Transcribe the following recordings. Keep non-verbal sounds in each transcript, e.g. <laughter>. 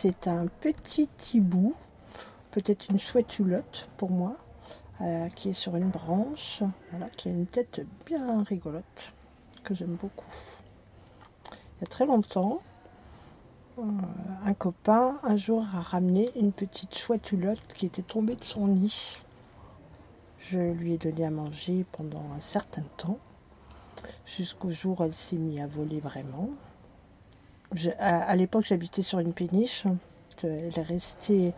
c'est un petit hibou, peut-être une chouette hulotte pour moi, euh, qui est sur une branche, voilà, qui a une tête bien rigolote, que j'aime beaucoup. Il y a très longtemps, euh, un copain un jour a ramené une petite chouette hulotte qui était tombée de son nid. Je lui ai donné à manger pendant un certain temps, jusqu'au jour où elle s'est mise à voler vraiment à, l'époque, j'habitais sur une péniche. Elle est restée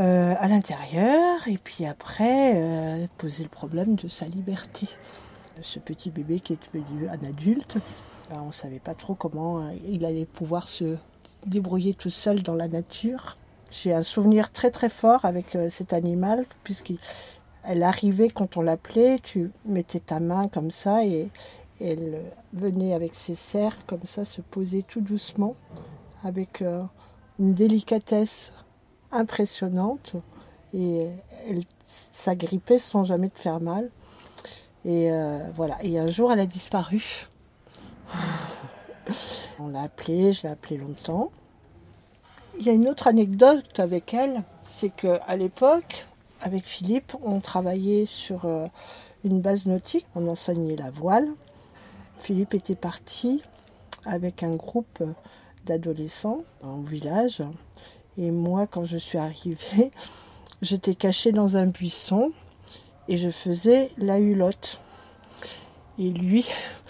euh, à l'intérieur et puis après euh, poser le problème de sa liberté. Ce petit bébé qui est devenu un adulte, ben, on ne savait pas trop comment euh, il allait pouvoir se débrouiller tout seul dans la nature. J'ai un souvenir très très fort avec cet animal puisqu'elle arrivait quand on l'appelait, tu mettais ta main comme ça et, elle venait avec ses serres comme ça se poser tout doucement avec euh, une délicatesse impressionnante et elle s'agrippait sans jamais te faire mal. Et euh, voilà. Et un jour, elle a disparu. <laughs> On l'a appelée, je l'ai appelée longtemps. Il y a une autre anecdote avec elle, c'est qu'à l'époque, avec Philippe, on travaillait sur euh, une base nautique, on enseignait la voile. Philippe était parti avec un groupe d'adolescents en village. Et moi, quand je suis arrivée, <laughs> j'étais cachée dans un buisson et je faisais la hulotte. Et lui,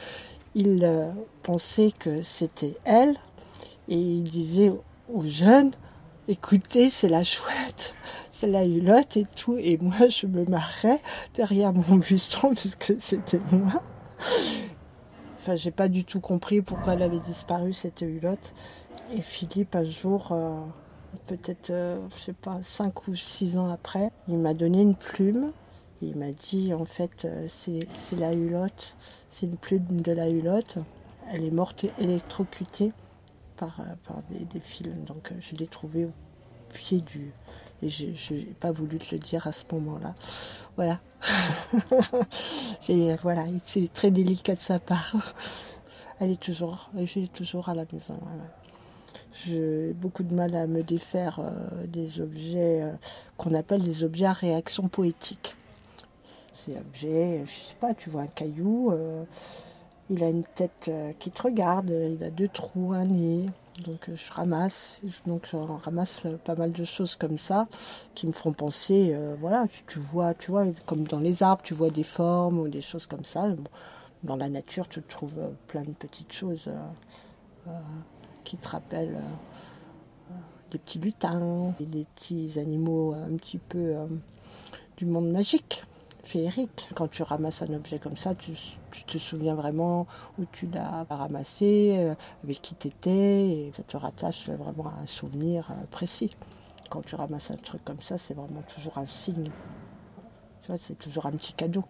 <laughs> il euh, pensait que c'était elle et il disait aux jeunes écoutez, c'est la chouette, <laughs> c'est la hulotte et tout. Et moi, je me marrais derrière mon buisson puisque c'était moi. Enfin, j'ai pas du tout compris pourquoi elle avait disparu, cette hulotte. Et Philippe, un jour, euh, peut-être, euh, je sais pas, cinq ou six ans après, il m'a donné une plume. il m'a dit, en fait, euh, c'est la hulotte, c'est une plume de la hulotte. Elle est morte électrocutée par, par des, des, fils. Donc, je l'ai trouvée pied du, et je n'ai pas voulu te le dire à ce moment-là. Voilà. <laughs> c'est voilà, très délicat de sa part. Elle est toujours, j'ai toujours à la maison. J'ai beaucoup de mal à me défaire euh, des objets euh, qu'on appelle des objets à réaction poétique. Ces objets, je sais pas, tu vois un caillou, euh, il a une tête qui te regarde, il a deux trous, un nez, donc euh, je ramasse, donc je ramasse euh, pas mal de choses comme ça qui me font penser, euh, voilà, tu, vois, tu vois, comme dans les arbres, tu vois des formes ou des choses comme ça. Dans la nature, tu trouves plein de petites choses qui te rappellent des petits lutins, et des petits animaux un petit peu du monde magique Quand tu ramasses un objet comme ça, tu, te souviens vraiment où tu l'as ramassé, euh, avec qui tu étais, et ça te rattache vraiment à un souvenir euh, précis. Quand tu ramasses un truc comme ça, c'est vraiment toujours un signe. Tu vois, c'est toujours un petit cadeau.